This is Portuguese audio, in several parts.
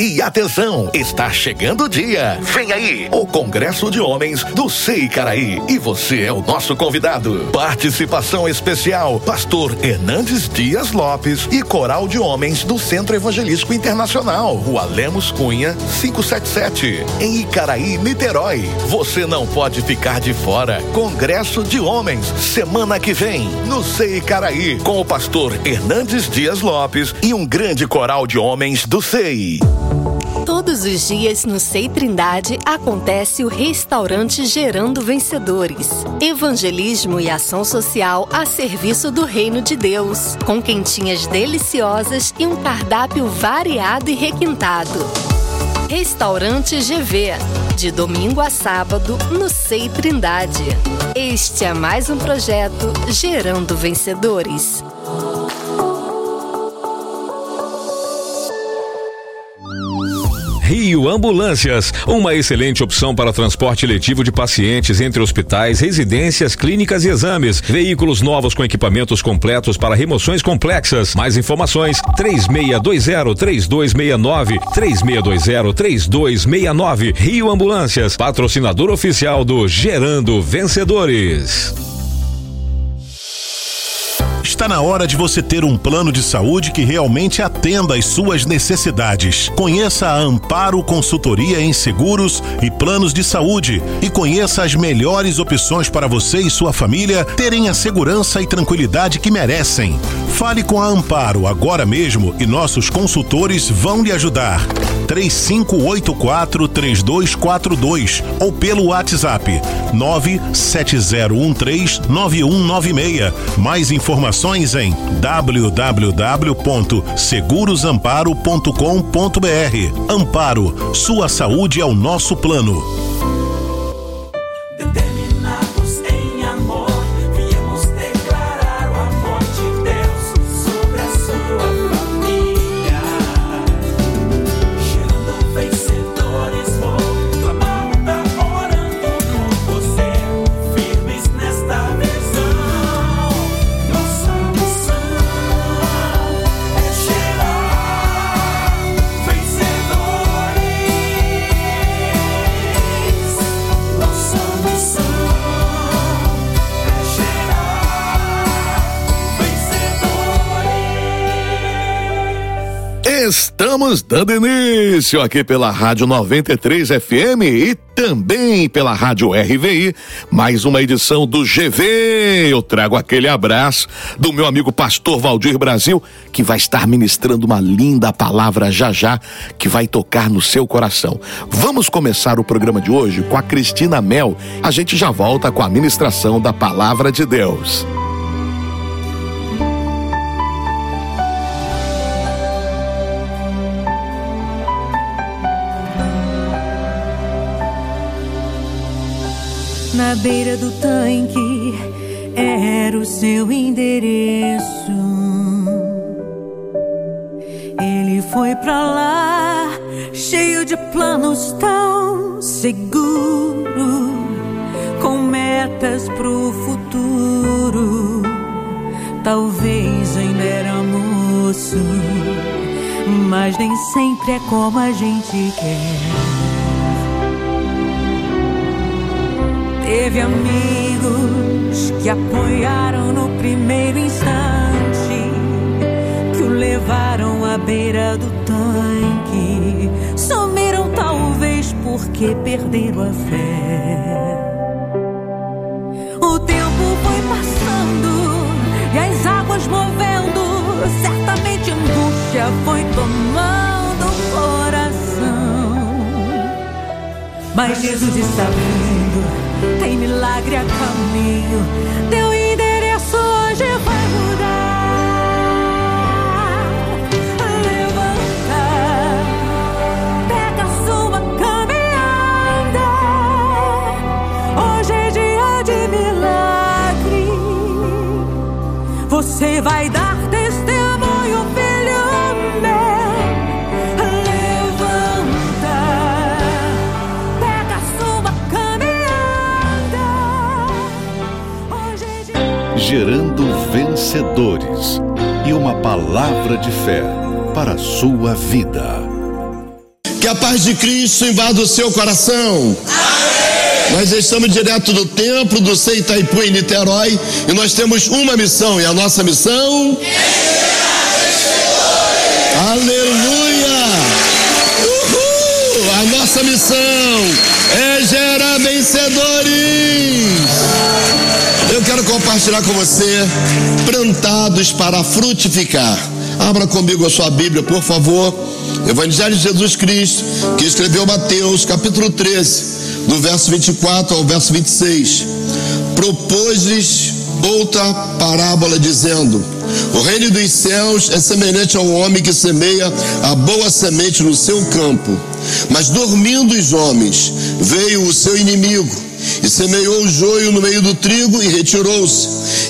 E atenção, está chegando o dia. Vem aí, o Congresso de Homens do Sei Caraí. E você é o nosso convidado. Participação especial, Pastor Hernandes Dias Lopes e Coral de Homens do Centro Evangelístico Internacional, Rua Lemos Cunha, 577, em Icaraí, Niterói. Você não pode ficar de fora. Congresso de Homens, semana que vem, no Sei Caraí, com o pastor Hernandes Dias Lopes e um grande coral de homens do SEI. Todos os dias no Sei Trindade acontece o restaurante Gerando Vencedores. Evangelismo e ação social a serviço do reino de Deus, com quentinhas deliciosas e um cardápio variado e requintado. Restaurante GV, de domingo a sábado no Sei Trindade. Este é mais um projeto Gerando Vencedores. Rio Ambulâncias, uma excelente opção para transporte letivo de pacientes entre hospitais, residências, clínicas e exames. Veículos novos com equipamentos completos para remoções complexas. Mais informações: 3620-3269, 3620-3269. Rio Ambulâncias, patrocinador oficial do Gerando Vencedores. Está na hora de você ter um plano de saúde que realmente atenda às suas necessidades. Conheça a Amparo Consultoria em Seguros e Planos de Saúde e conheça as melhores opções para você e sua família terem a segurança e tranquilidade que merecem. Fale com a Amparo agora mesmo e nossos consultores vão lhe ajudar. 3584-3242 ou pelo WhatsApp 970139196. Mais informações em www.segurosamparo.com.br. Amparo, sua saúde é o nosso plano. Estamos dando início aqui pela Rádio 93 FM e também pela Rádio RVI, mais uma edição do GV. Eu trago aquele abraço do meu amigo pastor Valdir Brasil, que vai estar ministrando uma linda palavra já já, que vai tocar no seu coração. Vamos começar o programa de hoje com a Cristina Mel. A gente já volta com a ministração da palavra de Deus. Na beira do tanque era o seu endereço. Ele foi pra lá, cheio de planos tão seguro, com metas pro futuro. Talvez ainda era moço, mas nem sempre é como a gente quer. Teve amigos que apoiaram no primeiro instante, que o levaram à beira do tanque. Sumiram, talvez porque perderam a fé. O tempo foi passando e as águas movendo. Certamente angústia foi tomando o coração. Mas Jesus está vindo tem milagre a caminho. Teu endereço hoje vai mudar. Levanta, pega sua caminhada. Hoje é dia de milagre. Você vai dar Gerando vencedores e uma palavra de fé para a sua vida. Que a paz de Cristo invada o seu coração. Nós estamos direto do templo do Sei Itaipu em Niterói e nós temos uma missão e a nossa missão. Aleluia! Uhul! A nossa missão é gerar vencedores. Compartilhar com você plantados para frutificar. Abra comigo a sua Bíblia, por favor. Evangelho de Jesus Cristo, que escreveu Mateus, capítulo 13, do verso 24 ao verso 26. Propôs-lhes outra parábola, dizendo: O reino dos céus é semelhante ao homem que semeia a boa semente no seu campo. Mas dormindo os homens, veio o seu inimigo e semeou o joio no meio do trigo e retirou-se.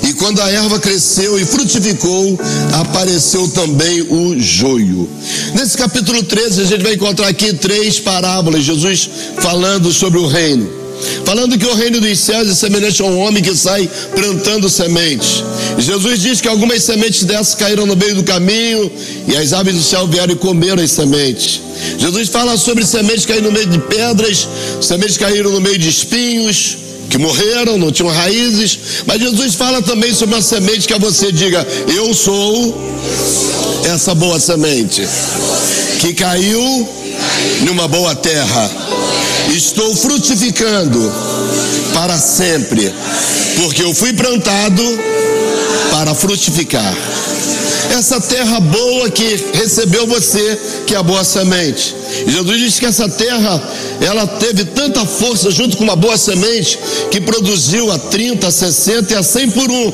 E quando a erva cresceu e frutificou, apareceu também o joio. Nesse capítulo 13, a gente vai encontrar aqui três parábolas, Jesus falando sobre o reino. Falando que o reino dos céus é semelhante a um homem que sai plantando sementes. Jesus diz que algumas sementes dessas caíram no meio do caminho e as aves do céu vieram e comeram as sementes. Jesus fala sobre sementes caíram no meio de pedras, sementes caíram no meio de espinhos, que morreram, não tinham raízes. Mas Jesus fala também sobre uma semente que a você diga: Eu sou essa boa semente que caiu numa boa terra. Estou frutificando para sempre, porque eu fui plantado para frutificar. Essa terra boa que recebeu você, que é a boa semente. Jesus diz que essa terra, ela teve tanta força junto com uma boa semente, que produziu a 30, a 60 e a 100 por um.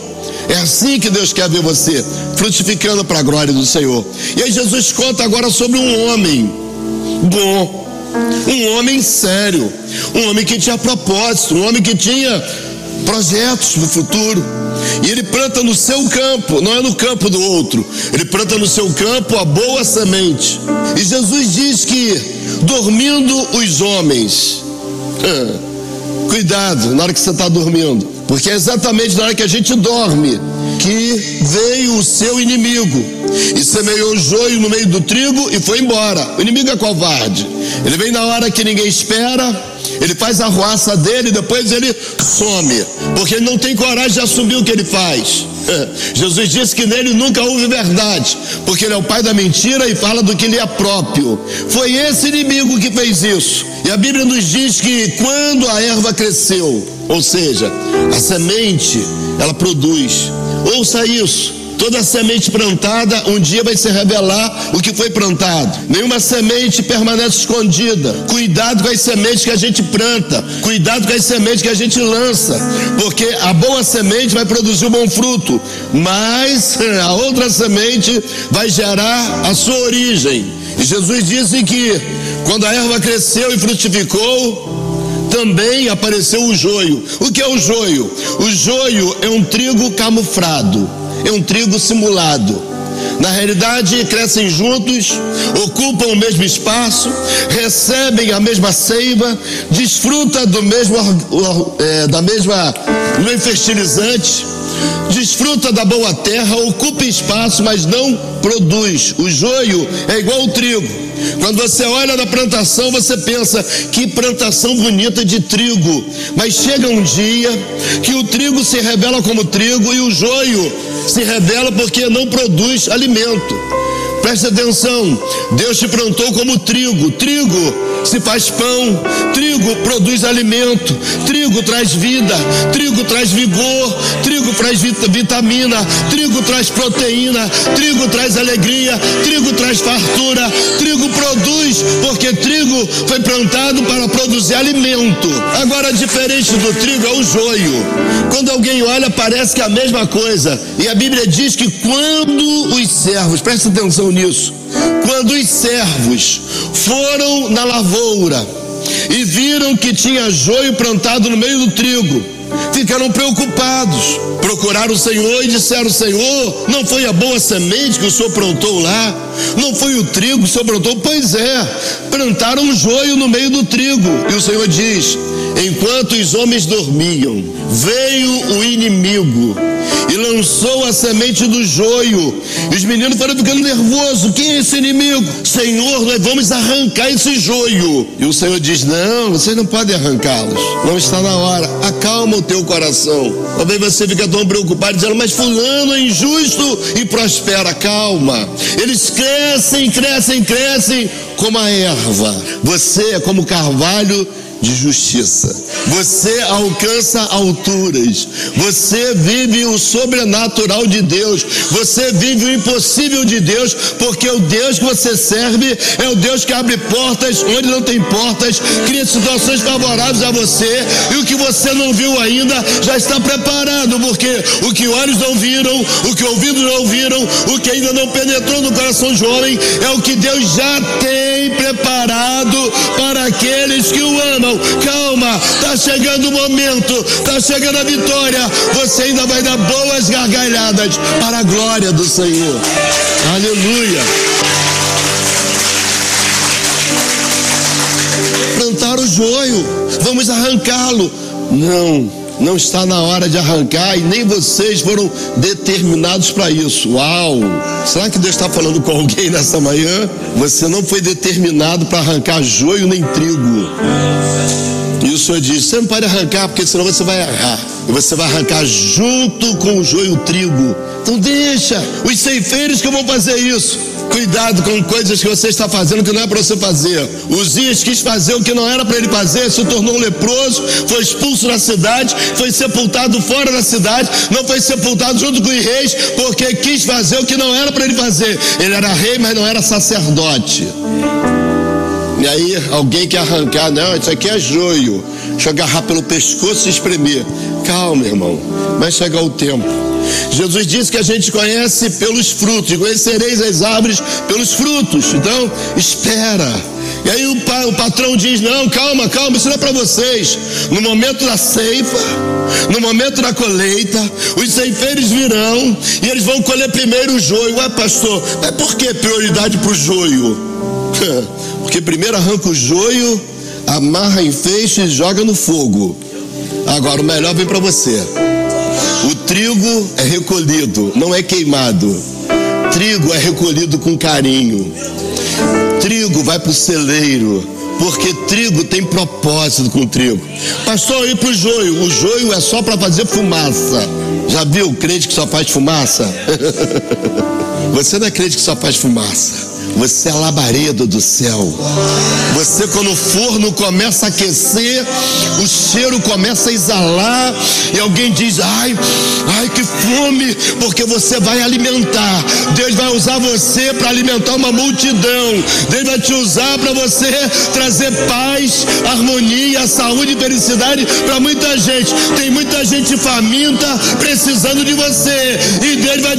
É assim que Deus quer ver você, frutificando para a glória do Senhor. E aí Jesus conta agora sobre um homem bom, um homem sério, um homem que tinha propósito, um homem que tinha projetos no futuro. E ele planta no seu campo, não é no campo do outro. Ele planta no seu campo a boa semente. E Jesus diz que dormindo os homens, cuidado na hora que você está dormindo, porque é exatamente na hora que a gente dorme que veio o seu inimigo e semeou joio no meio do trigo e foi embora. O inimigo é covarde. Ele vem na hora que ninguém espera, ele faz a ruaça dele e depois ele some, porque ele não tem coragem de assumir o que ele faz. Jesus disse que nele nunca houve verdade, porque ele é o pai da mentira e fala do que lhe é próprio. Foi esse inimigo que fez isso. E a Bíblia nos diz que quando a erva cresceu, ou seja, a semente, ela produz. Ouça isso. Toda semente plantada um dia vai se revelar o que foi plantado. Nenhuma semente permanece escondida. Cuidado com as sementes que a gente planta. Cuidado com as sementes que a gente lança. Porque a boa semente vai produzir um bom fruto. Mas a outra semente vai gerar a sua origem. E Jesus disse que quando a erva cresceu e frutificou, também apareceu o joio. O que é o joio? O joio é um trigo camuflado é um trigo simulado. Na realidade, crescem juntos, ocupam o mesmo espaço, recebem a mesma seiva, desfrutam do mesmo, é, da mesma, do mesmo fertilizante, desfruta da boa terra, ocupa espaço, mas não produz. O joio é igual ao trigo. Quando você olha na plantação, você pensa que plantação bonita de trigo. Mas chega um dia que o trigo se revela como trigo e o joio se revela porque não produz alimento. Preste atenção, Deus te plantou como trigo. Trigo se faz pão, trigo produz alimento, trigo traz vida, trigo traz vigor, trigo traz vitamina, trigo traz proteína, trigo traz alegria, trigo traz fartura, trigo produz, porque trigo foi plantado para produzir alimento. Agora, diferente do trigo é o joio. Quando alguém olha, parece que é a mesma coisa. E a Bíblia diz que quando os servos, presta atenção nisso, quando os servos foram na lavoura e viram que tinha joio plantado no meio do trigo, ficaram preocupados. Procuraram o Senhor e disseram: Senhor, não foi a boa semente que o Senhor plantou lá? Não foi o trigo que o Senhor plantou? Pois é, plantaram um joio no meio do trigo. E o Senhor diz: Enquanto os homens dormiam, veio o inimigo e lançou a semente do joio. E os meninos foram ficando nervosos. Quem é esse inimigo? Senhor, nós vamos arrancar esse joio. E o Senhor diz: Não, vocês não podem arrancá-los. Não está na hora. Acalma o teu coração. Talvez você fique tão preocupado dizendo: Mas Fulano é injusto e prospera. Calma. Eles crescem, crescem, crescem como a erva. Você é como carvalho de justiça. Você alcança alturas. Você vive o sobrenatural de Deus. Você vive o impossível de Deus, porque o Deus que você serve é o Deus que abre portas onde não tem portas, cria situações favoráveis a você, e o que você não viu ainda já está preparado, porque o que olhos não viram, o que ouvidos não ouviram, o que ainda não penetrou no coração de homem, é o que Deus já tem preparado para aqueles que o amam. Calma, está chegando o momento, está chegando a vitória. Você ainda vai dar boas gargalhadas para a glória do Senhor. Aleluia. Plantar o joio, vamos arrancá-lo. Não, não está na hora de arrancar e nem vocês foram determinados para isso. Uau! Será que Deus está falando com alguém nessa manhã? Você não foi determinado para arrancar joio nem trigo. E o Senhor diz: você não pode arrancar, porque senão você vai errar. E você vai arrancar junto com o joio o trigo. Então deixa os ceifeiros que vão fazer isso. Cuidado com coisas que você está fazendo que não é para você fazer. Uzias quis fazer o que não era para ele fazer, se tornou um leproso, foi expulso da cidade, foi sepultado fora da cidade, não foi sepultado junto com os reis, porque quis fazer o que não era para ele fazer. Ele era rei, mas não era sacerdote. E aí alguém quer arrancar, não, isso aqui é joio. Deixa eu agarrar pelo pescoço e espremer. Calma, irmão, vai chegar o tempo. Jesus disse que a gente conhece pelos frutos, conhecereis as árvores pelos frutos. Então, espera. E aí o, o patrão diz: Não, calma, calma, isso não é para vocês. No momento da ceifa, no momento da colheita, os ceifeiros virão e eles vão colher primeiro o joio. Ué, pastor, mas por que prioridade para o joio? Porque primeiro arranca o joio, amarra em feixe e joga no fogo. Agora o melhor vem para você. O trigo é recolhido, não é queimado. Trigo é recolhido com carinho. Trigo vai para o celeiro, porque trigo tem propósito com trigo. Pastor, e para o joio? O joio é só para fazer fumaça. Já viu crente que só faz fumaça? Você não é crente que só faz fumaça. Você é labareda do céu. Você, quando o forno começa a aquecer, o cheiro começa a exalar, e alguém diz: Ai, ai, que fome, porque você vai alimentar. Deus vai usar você para alimentar uma multidão. Deus vai te usar para você trazer paz, harmonia, saúde e felicidade para muita gente. Tem muita gente faminta precisando de você, e Deus vai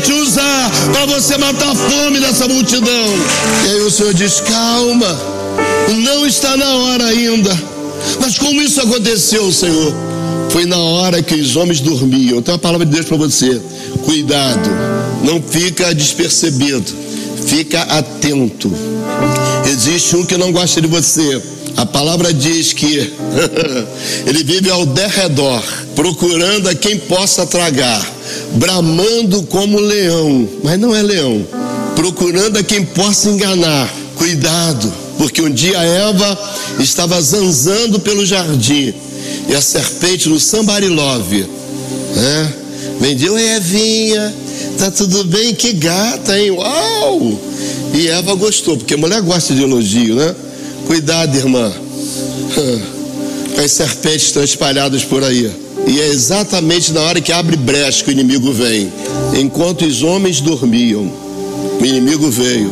para você matar a fome dessa multidão. E aí o Senhor diz: calma, não está na hora ainda. Mas como isso aconteceu, Senhor? Foi na hora que os homens dormiam. Então a palavra de Deus para você: cuidado, não fica despercebido, fica atento. Existe um que não gosta de você. A palavra diz que ele vive ao derredor, procurando a quem possa tragar, bramando como leão, mas não é leão procurando a quem possa enganar. Cuidado, porque um dia Eva estava zanzando pelo jardim e a serpente no sambarilove, né? Vendeu Evinha, tá tudo bem, que gata, hein? Uau! E Eva gostou, porque a mulher gosta de elogio, né? Cuidado, irmã. As serpentes estão espalhadas por aí. E é exatamente na hora que abre brecha que o inimigo vem. Enquanto os homens dormiam, o inimigo veio.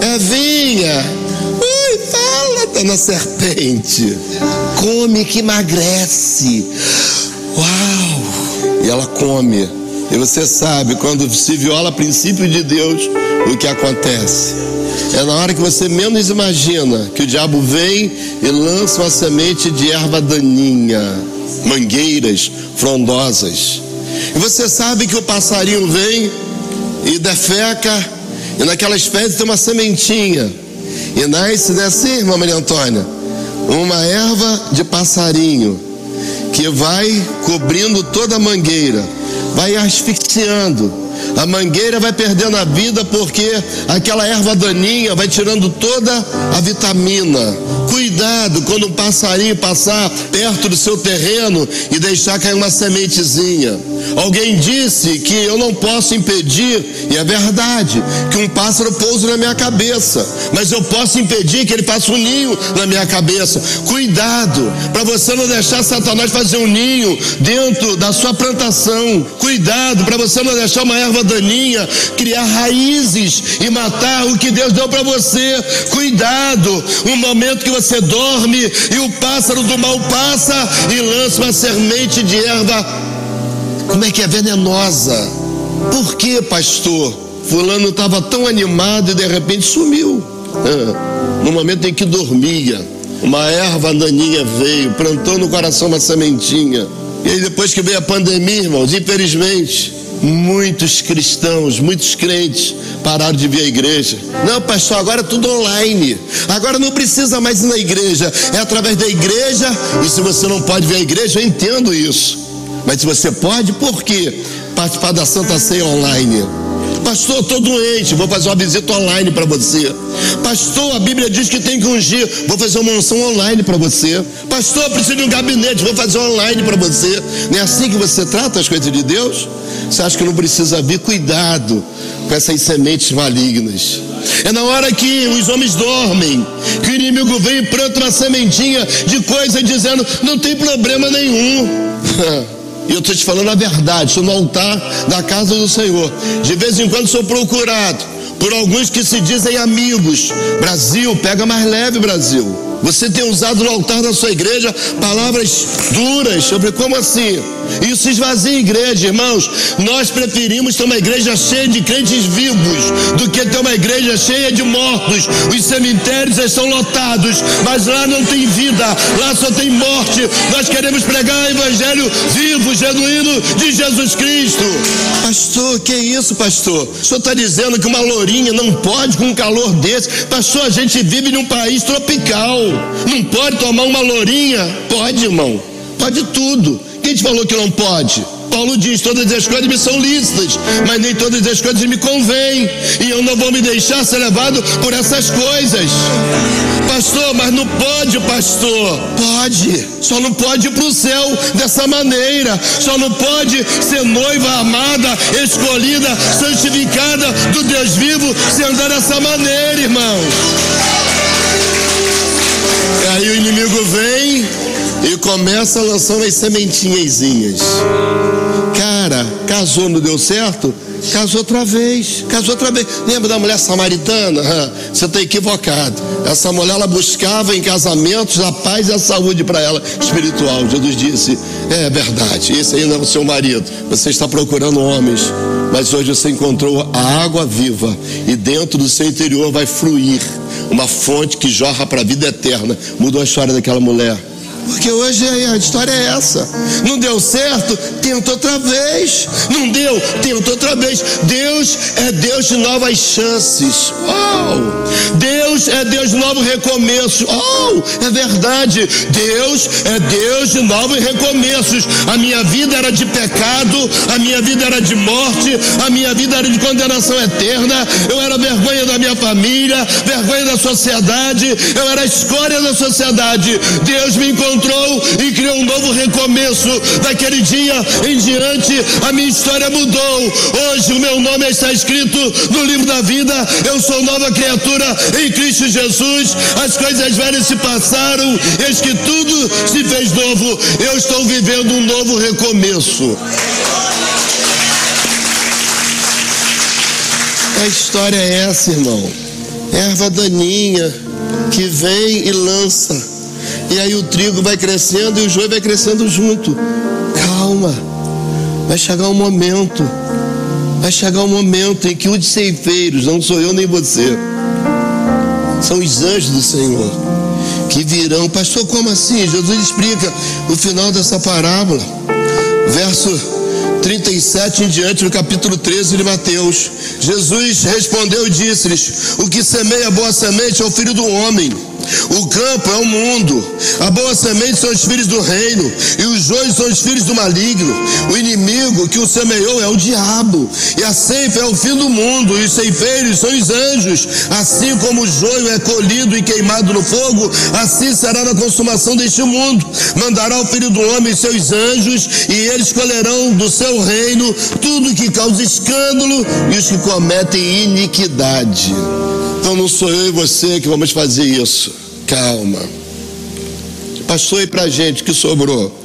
É vinha. Ui, fala, dona serpente. Come que emagrece. Uau! E ela come. E você sabe, quando se viola princípio de Deus, o que acontece? É na hora que você menos imagina que o diabo vem e lança uma semente de erva daninha, mangueiras frondosas. E você sabe que o passarinho vem e defeca e naquelas fezes tem uma sementinha. E nasce assim, irmã Maria Antônia, uma erva de passarinho. que vai cobrindo toda a mangueira, vai asfixiando. A mangueira vai perdendo a vida porque aquela erva daninha vai tirando toda a vitamina. Cuidado quando um passarinho passar perto do seu terreno e deixar cair uma sementezinha. Alguém disse que eu não posso impedir, e é verdade, que um pássaro pouse na minha cabeça, mas eu posso impedir que ele faça um ninho na minha cabeça. Cuidado para você não deixar Satanás fazer um ninho dentro da sua plantação. Cuidado para você não deixar uma erva daninha criar raízes e matar o que Deus deu para você. Cuidado, um momento que você dorme e o pássaro do mal passa e lança uma semente de erva como é que é venenosa? Por que, pastor? Fulano estava tão animado e de repente sumiu. Ah, no momento em que dormia, uma erva daninha veio, plantou no coração uma sementinha. E aí depois que veio a pandemia, irmãos, infelizmente, muitos cristãos, muitos crentes pararam de vir à igreja. Não, pastor, agora é tudo online. Agora não precisa mais ir na igreja. É através da igreja. E se você não pode vir à igreja, eu entendo isso. Mas se você pode, por quê? Participar da Santa Ceia online. Pastor, estou doente, vou fazer uma visita online para você. Pastor, a Bíblia diz que tem que ungir, vou fazer uma unção online para você. Pastor, preciso de um gabinete, vou fazer online para você. Não é assim que você trata as coisas de Deus? Você acha que não precisa vir? Cuidado com essas sementes malignas. É na hora que os homens dormem, que o inimigo vem e planta uma sementinha de coisa dizendo: não tem problema nenhum. E eu estou te falando a verdade, estou no altar da casa do Senhor. De vez em quando sou procurado por alguns que se dizem amigos. Brasil, pega mais leve, Brasil. Você tem usado no altar da sua igreja palavras duras sobre como assim? Isso esvazia a igreja, irmãos. Nós preferimos ter uma igreja cheia de crentes vivos do que ter uma igreja cheia de mortos. Os cemitérios estão lotados, mas lá não tem vida, lá só tem morte. Nós queremos pregar o evangelho vivo, genuíno de Jesus Cristo. Pastor, que isso, pastor? O senhor está dizendo que uma lourinha não pode com um calor desse? Pastor, a gente vive num país tropical. Não pode tomar uma lourinha? Pode, irmão. Pode tudo. Quem te falou que não pode? Paulo diz: todas as coisas me são lícitas, mas nem todas as coisas me convêm, e eu não vou me deixar ser levado por essas coisas. Pastor, mas não pode, pastor. Pode, só não pode ir para o céu dessa maneira, só não pode ser noiva amada, escolhida, santificada do Deus vivo, se andar dessa maneira, irmão. E aí o inimigo vem e começa a lançar umas sementinhazinhas. Cara, casou, não deu certo? Casou outra vez, casou outra vez. Lembra da mulher samaritana? Você está equivocado. Essa mulher ela buscava em casamentos a paz e a saúde para ela espiritual. Jesus disse: É verdade, esse não é o seu marido. Você está procurando homens, mas hoje você encontrou a água viva e dentro do seu interior vai fluir uma fonte que jorra para a vida eterna. Mudou a história daquela mulher. Porque hoje a história é essa. Não deu certo, tenta outra vez. Não deu, tenta outra vez. Deus é Deus de novas chances. Uau! Deus é Deus de novo recomeço. Oh, é verdade. Deus é Deus de novos recomeços. A minha vida era de pecado, a minha vida era de morte, a minha vida era de condenação eterna. Eu era vergonha da minha família, vergonha da sociedade, eu era a escória da sociedade. Deus me encontrou e criou um novo recomeço. Daquele dia em diante, a minha história mudou. Hoje o meu nome está escrito no livro da vida. Eu sou nova criatura em Cristo Jesus. As coisas velhas se passaram, eis que tudo se fez novo. Eu estou vivendo um novo recomeço. A história é essa, irmão. Erva daninha que vem e lança. E aí o trigo vai crescendo e o joio vai crescendo junto. Calma. Vai chegar um momento. Vai chegar um momento em que os ceifeiros, não sou eu nem você, são os anjos do Senhor que virão. Pastor, como assim? Jesus explica o final dessa parábola. Verso 37 em diante, no capítulo 13 de Mateus. Jesus respondeu e disse-lhes: O que semeia boa semente é o filho do homem. O campo é o mundo. A boa semente são os filhos do reino. E os joios são os filhos do maligno. O inimigo que o semeou é o diabo. E a ceifa é o fim do mundo. E os ceifeiros são os anjos. Assim como o joio é colhido e queimado no fogo, assim será na consumação deste mundo. Mandará o filho do homem seus anjos. E eles colherão do seu reino tudo que causa escândalo e os que cometem iniquidade. Não sou eu e você que vamos fazer isso. Calma. Passou aí pra gente que sobrou.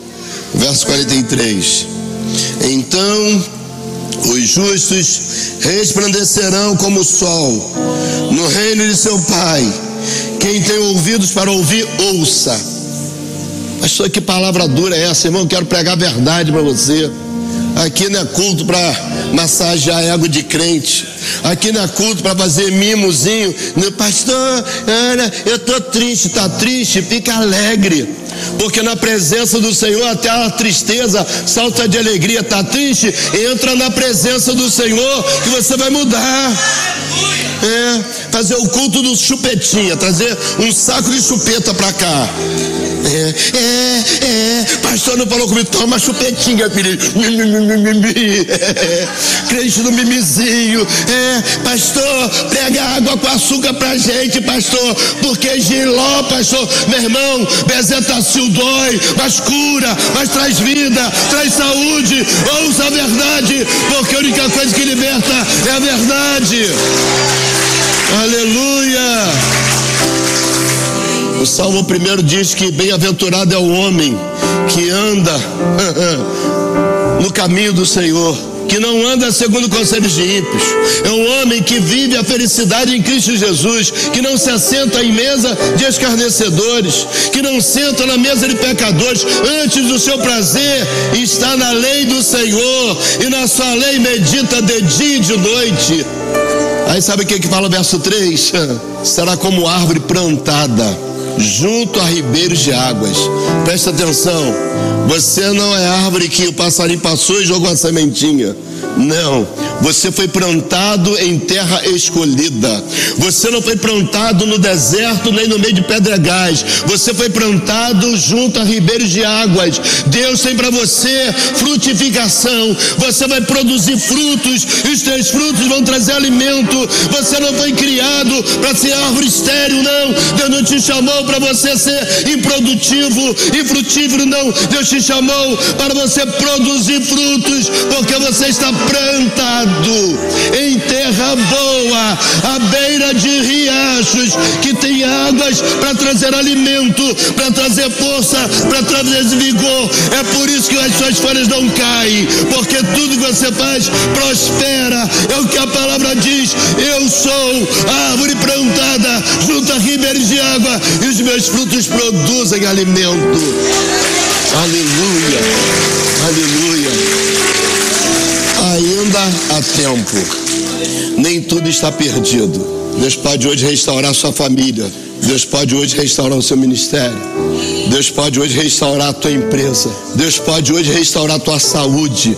Verso 43. Então os justos resplandecerão como o sol no reino de seu Pai. Quem tem ouvidos para ouvir, ouça. Pastor, que palavra dura é essa, irmão? Quero pregar a verdade para você. Aqui não é culto para massagear ego de crente. Aqui não é culto para fazer mimozinho. Pastor, olha, eu tô triste, tá triste, fica alegre. Porque na presença do Senhor até a tristeza salta de alegria. Tá triste? Entra na presença do Senhor que você vai mudar. É, fazer o culto do chupetinha, trazer um saco de chupeta para cá. É, é, é, pastor não falou comigo, toma chupetinha, filho. É, crente no mimizinho. É, pastor, prega água com açúcar pra gente, pastor. Porque giló, pastor, meu irmão, bezetacil dói, mas cura, mas traz vida, traz saúde. Ouça a verdade, porque a única coisa que liberta é a verdade. Aleluia. O Salmo 1 diz que bem-aventurado é o homem que anda no caminho do Senhor, que não anda segundo conselhos de ímpios. É um homem que vive a felicidade em Cristo Jesus, que não se assenta em mesa de escarnecedores, que não senta na mesa de pecadores. Antes do seu prazer está na lei do Senhor, e na sua lei medita de dia e de noite. Aí sabe o que, que fala o verso 3? Será como árvore plantada junto a ribeiros de águas. Presta atenção, você não é árvore que o passarinho passou e jogou a sementinha. Não, você foi plantado em terra escolhida. Você não foi plantado no deserto nem no meio de pedregais. Você foi plantado junto a ribeiros de águas. Deus tem para você frutificação. Você vai produzir frutos os teus frutos vão trazer alimento. Você não foi criado para ser árvore estéril, não. Deus não te chamou para você ser improdutivo e frutífero, não. Deus te chamou para você produzir frutos, porque você está plantado em terra boa, à beira de riachos que tem águas para trazer alimento, para trazer força, para trazer vigor. É por isso que as suas folhas não caem, porque tudo que você faz prospera. É o que a palavra diz. Eu sou árvore plantada junto a ribeiros de água e os meus frutos produzem alimento. Aleluia. Aleluia ainda há tempo. Nem tudo está perdido. Deus pode hoje restaurar sua família. Deus pode hoje restaurar o seu ministério. Deus pode hoje restaurar a tua empresa. Deus pode hoje restaurar a tua saúde.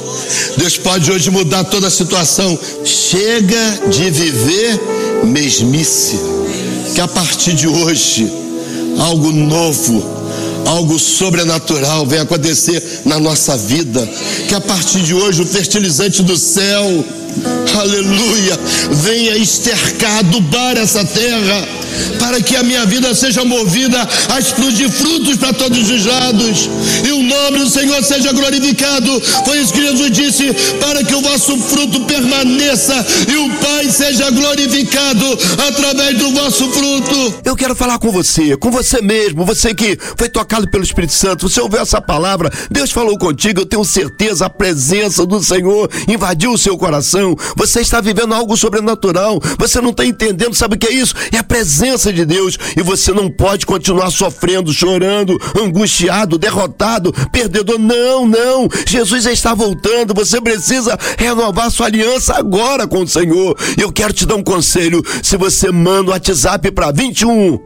Deus pode hoje mudar toda a situação. Chega de viver mesmice. Que a partir de hoje, algo novo algo sobrenatural venha acontecer na nossa vida. Que a partir de hoje o fertilizante do céu, aleluia, venha estercar, adubar essa terra, para que a minha vida seja movida a explodir frutos para todos os lados, e o nome do Senhor seja glorificado. Foi isso que Jesus disse: para que o vosso fruto permaneça e o Pai seja glorificado através do vosso fruto. Eu quero falar com você, com você mesmo, você que foi tocado pelo Espírito Santo, você ouviu essa palavra, Deus falou contigo, eu tenho certeza, a presença do Senhor invadiu o seu coração, você está vivendo algo sobrenatural, você não está entendendo, sabe o que é isso? É a presença de Deus e você não pode continuar sofrendo, chorando, angustiado, derrotado, perdedor. Não, não, Jesus já está voltando, você precisa renovar sua aliança agora com o Senhor. Eu quero te dar um conselho, se você manda o WhatsApp para 21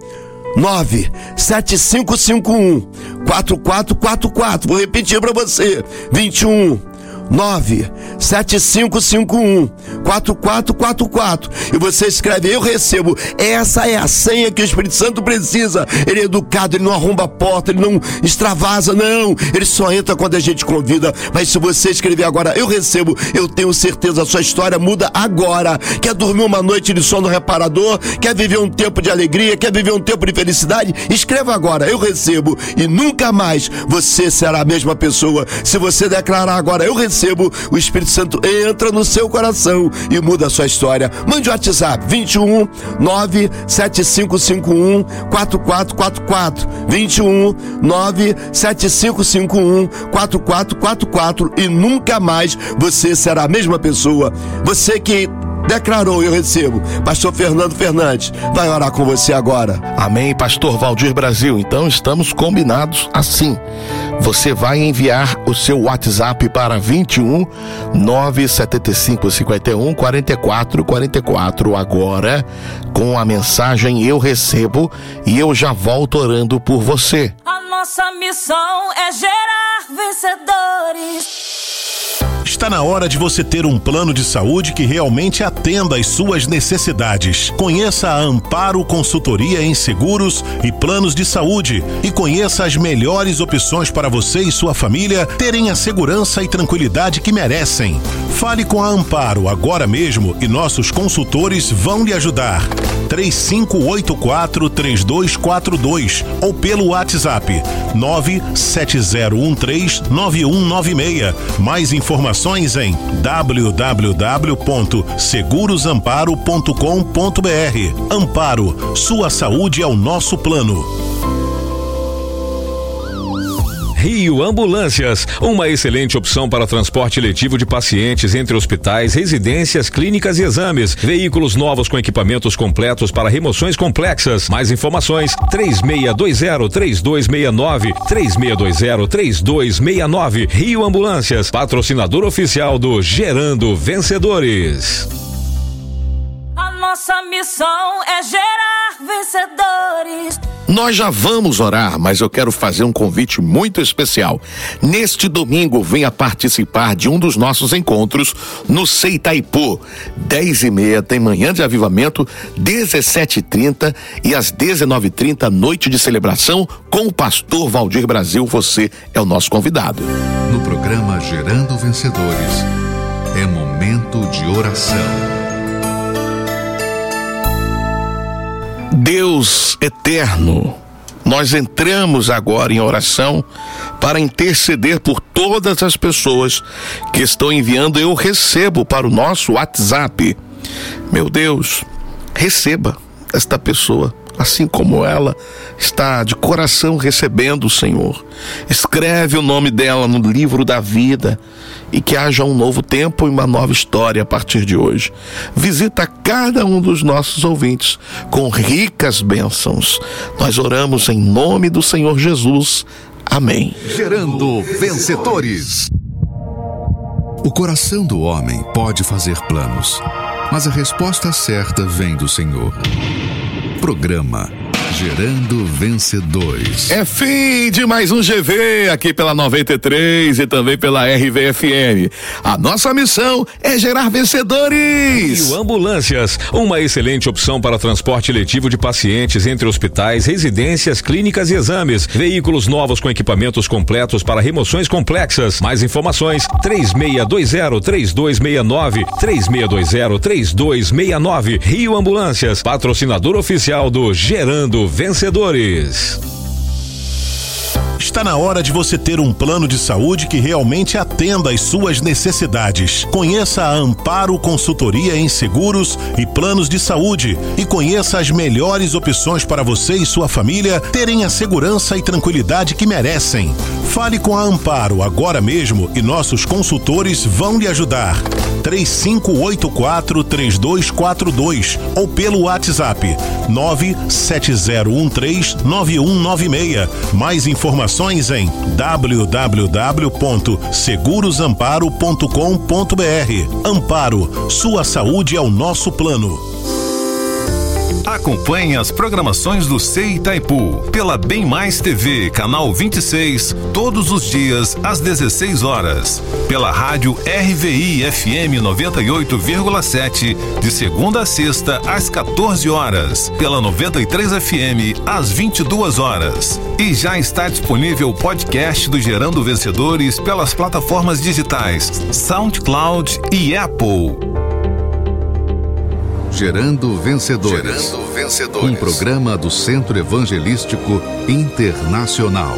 97551 4444. Vou repetir para você. 21 97551 4444 e você escreve eu recebo. Essa é a senha que o Espírito Santo precisa. Ele é educado, ele não arromba a porta, ele não extravasa, não. Ele só entra quando a gente convida. Mas se você escrever agora eu recebo, eu tenho certeza a sua história muda agora. Quer dormir uma noite de sono reparador? Quer viver um tempo de alegria? Quer viver um tempo de felicidade? Escreva agora eu recebo e nunca mais você será a mesma pessoa. Se você declarar agora eu recebo, o Espírito Santo entra no seu coração e muda a sua história. Mande o WhatsApp 21 97551 4444 21 97551 4444 e nunca mais você será a mesma pessoa. Você que declarou eu recebo. Pastor Fernando Fernandes vai orar com você agora. Amém, Pastor Valdir Brasil. Então estamos combinados assim. Você vai enviar o seu WhatsApp para 21 975 51 44 44 agora com a mensagem eu recebo e eu já volto orando por você. A nossa missão é gerar vencedores. Está na hora de você ter um plano de saúde que realmente atenda às suas necessidades. Conheça a Amparo Consultoria em Seguros e Planos de Saúde e conheça as melhores opções para você e sua família terem a segurança e tranquilidade que merecem. Fale com a Amparo agora mesmo e nossos consultores vão lhe ajudar. 3584 3242 ou pelo WhatsApp 97013 9196. Mais informações em www.segurosamparo.com.br. Amparo, sua saúde é o nosso plano. Rio Ambulâncias, uma excelente opção para transporte letivo de pacientes entre hospitais, residências, clínicas e exames. Veículos novos com equipamentos completos para remoções complexas. Mais informações: 3620-3269, 3620-3269. Rio Ambulâncias, patrocinador oficial do Gerando Vencedores. Nossa missão é gerar vencedores. Nós já vamos orar, mas eu quero fazer um convite muito especial. Neste domingo, venha participar de um dos nossos encontros no Seitaipu. 10 e meia tem manhã de avivamento, 17h30 e às 19h30, noite de celebração com o pastor Valdir Brasil. Você é o nosso convidado. No programa Gerando Vencedores, é momento de oração. Deus eterno, nós entramos agora em oração para interceder por todas as pessoas que estão enviando eu recebo para o nosso WhatsApp. Meu Deus, receba esta pessoa, assim como ela está de coração recebendo o Senhor. Escreve o nome dela no livro da vida e que haja um novo tempo e uma nova história a partir de hoje. Visita cada um dos nossos ouvintes com ricas bênçãos. Nós oramos em nome do Senhor Jesus. Amém. Gerando Vencedores. O coração do homem pode fazer planos, mas a resposta certa vem do Senhor. Programa Gerando Vencedores. É fim de mais um GV aqui pela 93 e também pela RVFM. A nossa missão é gerar vencedores. Rio Ambulâncias, uma excelente opção para transporte letivo de pacientes entre hospitais, residências, clínicas e exames. Veículos novos com equipamentos completos para remoções complexas. Mais informações: 3620-3269, 3620-3269. Rio Ambulâncias, patrocinador oficial do Gerando Vencedores. Está na hora de você ter um plano de saúde que realmente atenda às suas necessidades. Conheça a Amparo Consultoria em Seguros e Planos de Saúde e conheça as melhores opções para você e sua família terem a segurança e tranquilidade que merecem. Fale com a Amparo agora mesmo e nossos consultores vão lhe ajudar. 3584 3242 ou pelo WhatsApp 97013 9196. Mais informações em www.segurosamparo.com.br. Amparo, sua saúde é o nosso plano. Acompanhe as programações do Sei Itaipu pela Bem Mais TV, canal 26, todos os dias às 16 horas. Pela rádio RVI FM 98,7, de segunda a sexta às 14 horas. Pela 93 FM às 22 horas. E já está disponível o podcast do Gerando Vencedores pelas plataformas digitais SoundCloud e Apple. Gerando Vencedores. Gerando Vencedores. Um programa do Centro Evangelístico Internacional.